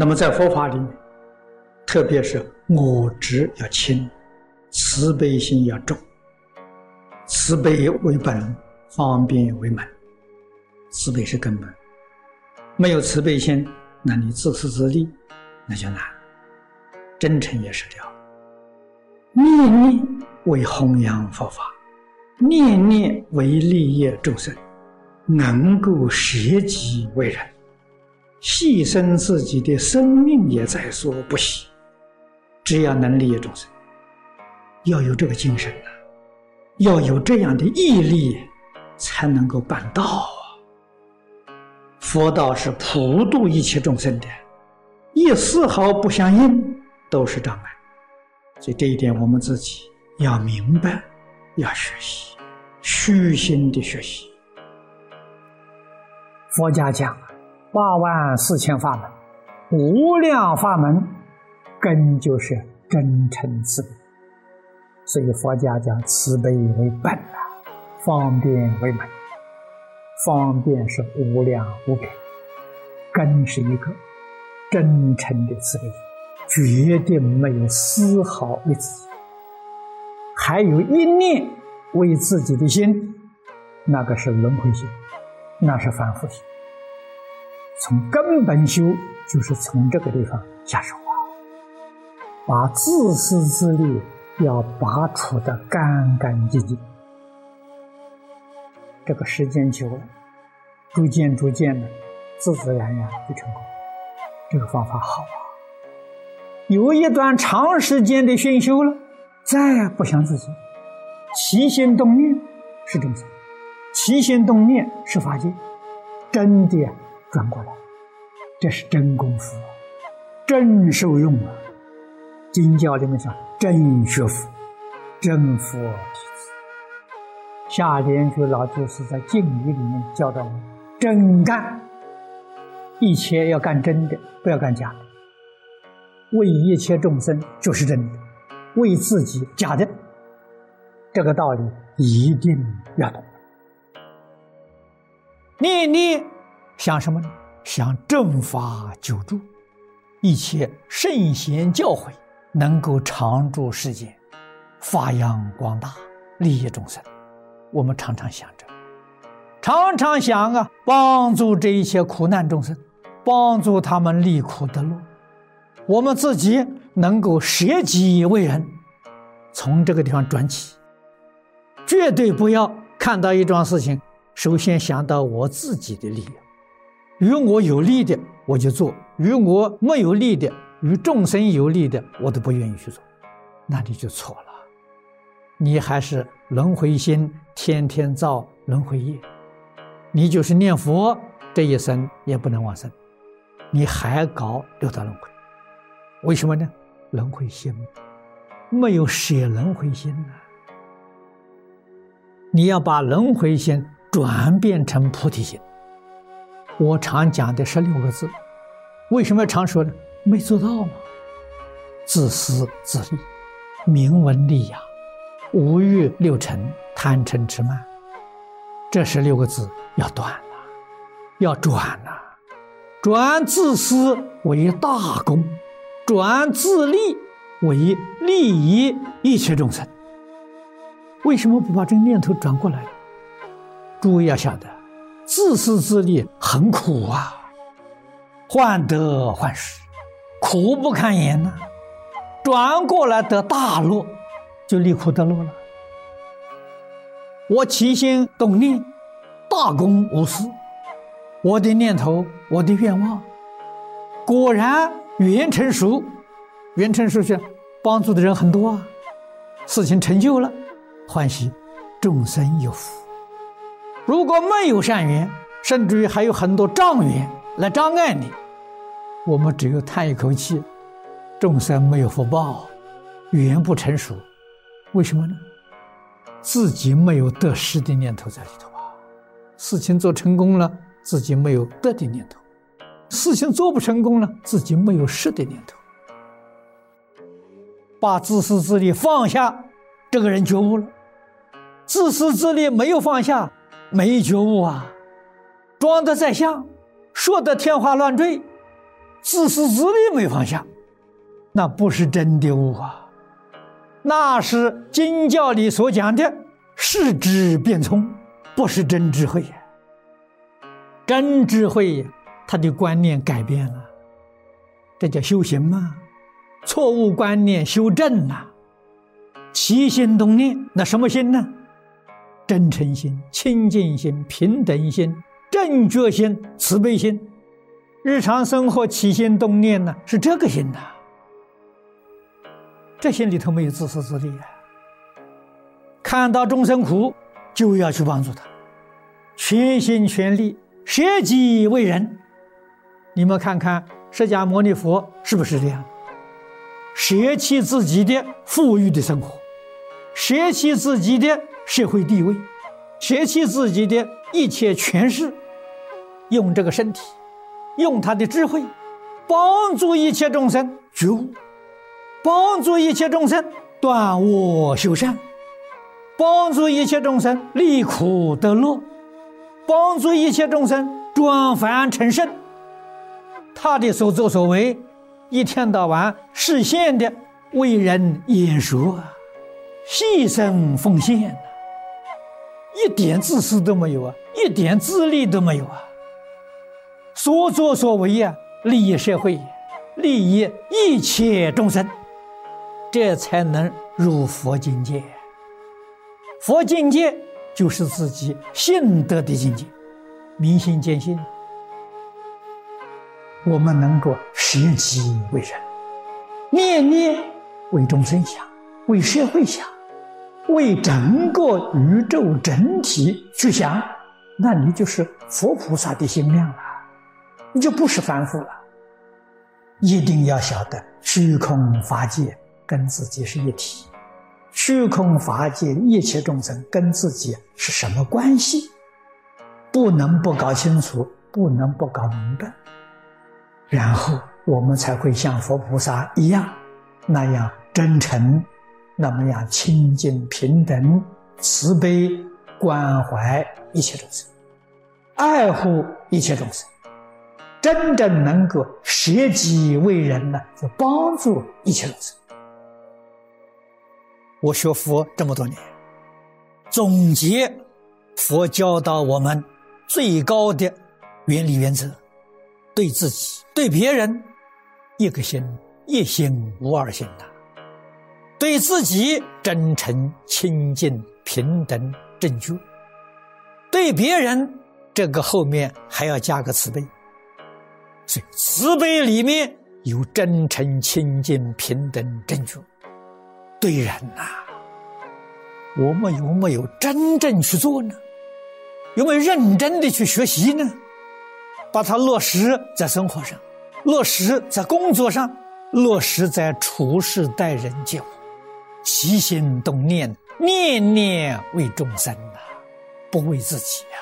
那么在佛法里面，特别是我执要轻，慈悲心要重。慈悲为本，方便为门。慈悲是根本，没有慈悲心，那你自私自利，那就难。真诚也是这样，念念为弘扬佛法，念念为利益众生，能够舍己为人，牺牲自己的生命也在所不惜。只要能利益众生，要有这个精神呐。要有这样的毅力，才能够办道啊！佛道是普度一切众生的，一丝毫不相应都是障碍。所以这一点我们自己要明白，要学习，虚心的学习。佛家讲八万四千法门，无量法门，根就是真诚慈悲。所以佛家讲慈悲为本啊，方便为门。方便是无量无边，根是一个真诚的慈悲，绝对没有丝毫为自己，还有一念为自己的心，那个是轮回心，那是反复心。从根本修，就是从这个地方下手啊，把自私自利。要拔除的干干净净，这个时间久了，逐渐逐渐的，自自然然就成功。这个方法好啊！有一段长时间的熏修了，再不想自己，起心动念是正生，起心动念是法界，真的转过来，这是真功夫，真受用啊！经教里面讲。真学佛，真佛弟子。下莲居老居士在敬语里面教导我：真干，一切要干真的，不要干假的。为一切众生就是真的，为自己假的。这个道理一定要懂。念念想什么呢？想正法久住，一切圣贤教诲。能够常住世间，发扬光大，利益众生。我们常常想着，常常想啊，帮助这一切苦难众生，帮助他们离苦得乐。我们自己能够舍己为人，从这个地方转起，绝对不要看到一桩事情，首先想到我自己的利益，与我有利的我就做，与我没有利的。与众生有利的，我都不愿意去做，那你就错了。你还是轮回心，天天造轮回业。你就是念佛，这一生也不能往生，你还搞六道轮回，为什么呢？轮回心没有舍轮回心呢。你要把轮回心转变成菩提心。我常讲的十六个字，为什么常说呢？没做到嘛？自私自利，名闻利养，五欲六尘，贪嗔痴慢，这十六个字要断了，要转了，转自私为大功，转自利为利益一切众生。为什么不把这个念头转过来？诸位要晓得，自私自利很苦啊，患得患失。苦不堪言呐，转过来得大乐，就离苦得乐了。我起心动念，大公无私，我的念头，我的愿望，果然缘成熟，缘成熟是帮助的人很多啊，事情成就了，欢喜，众生有福。如果没有善缘，甚至于还有很多障缘来障碍你。我们只有叹一口气，众生没有福报，缘不成熟，为什么呢？自己没有得失的念头在里头啊。事情做成功了，自己没有得的念头；事情做不成功了，自己没有失的念头。把自私自利放下，这个人觉悟了；自私自利没有放下，没觉悟啊。装的再像，说的天花乱坠。自私自利没放下，那不是真的悟啊，那是经教里所讲的视智变聪，不是真智慧。真智慧，他的观念改变了，这叫修行嘛？错误观念修正了，起心动念，那什么心呢？真诚心、清净心、平等心、正觉心、慈悲心。日常生活起心动念呢，是这个心呐。这心里头没有自私自利啊。看到众生苦，就要去帮助他，全心全力舍己为人。你们看看释迦牟尼佛是不是这样？舍弃自己的富裕的生活，舍弃自己的社会地位，舍弃自己的一切权势，用这个身体。用他的智慧，帮助一切众生觉悟，帮助一切众生断恶修善，帮助一切众生离苦得乐，帮助一切众生转凡成圣。他的所作所为，一天到晚实现的为人演说啊，牺牲奉献一点自私都没有啊，一点自利都没有啊。所作所为呀，利益社会，利益一切众生，这才能入佛境界。佛境界就是自己信德的境界，明心见性。我们能够舍己为人，念念为众生想，为社会想，为整个宇宙整体去想，那你就是佛菩萨的心量了。你就不是凡夫了。一定要晓得，虚空法界跟自己是一体，虚空法界一切众生跟自己是什么关系？不能不搞清楚，不能不搞明白，然后我们才会像佛菩萨一样，那样真诚，那么要清净平等、慈悲关怀一切众生，爱护一切众生。真正能够舍己为人呢，就帮助一切众生。我学佛这么多年，总结佛教导我们最高的原理原则：对自己、对别人，一个心，一心无二心的；对自己真诚、清净、平等、正觉；对别人，这个后面还要加个慈悲。所以，慈悲里面有真诚、清净、平等、正觉。对人呐，我们有没有真正去做呢？有没有认真的去学习呢？把它落实在生活上，落实在工作上，落实在处事待人接物，起心动念，念念为众生呐，不为自己呀。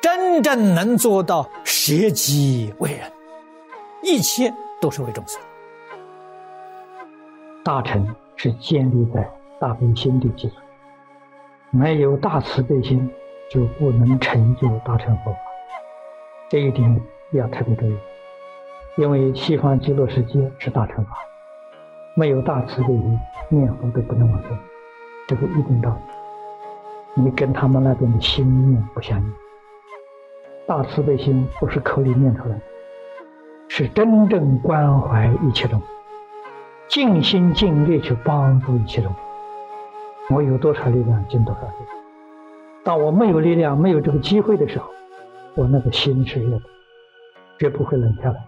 真正能做到舍己为人，一切都是为众生。大乘是建立在大悲心的基础上，没有大慈悲心，就不能成就大乘佛法。这一点要特别注意，因为西方极乐世界是大乘法，没有大慈悲心，念佛都不能往生，这个一定道理。你跟他们那边的心念不相应。大慈悲心不是口里念出来的，是真正关怀一切众，尽心尽力去帮助一切众。我有多少力量尽多少力。当我没有力量、没有这个机会的时候，我那个心是热的，绝不会冷下来。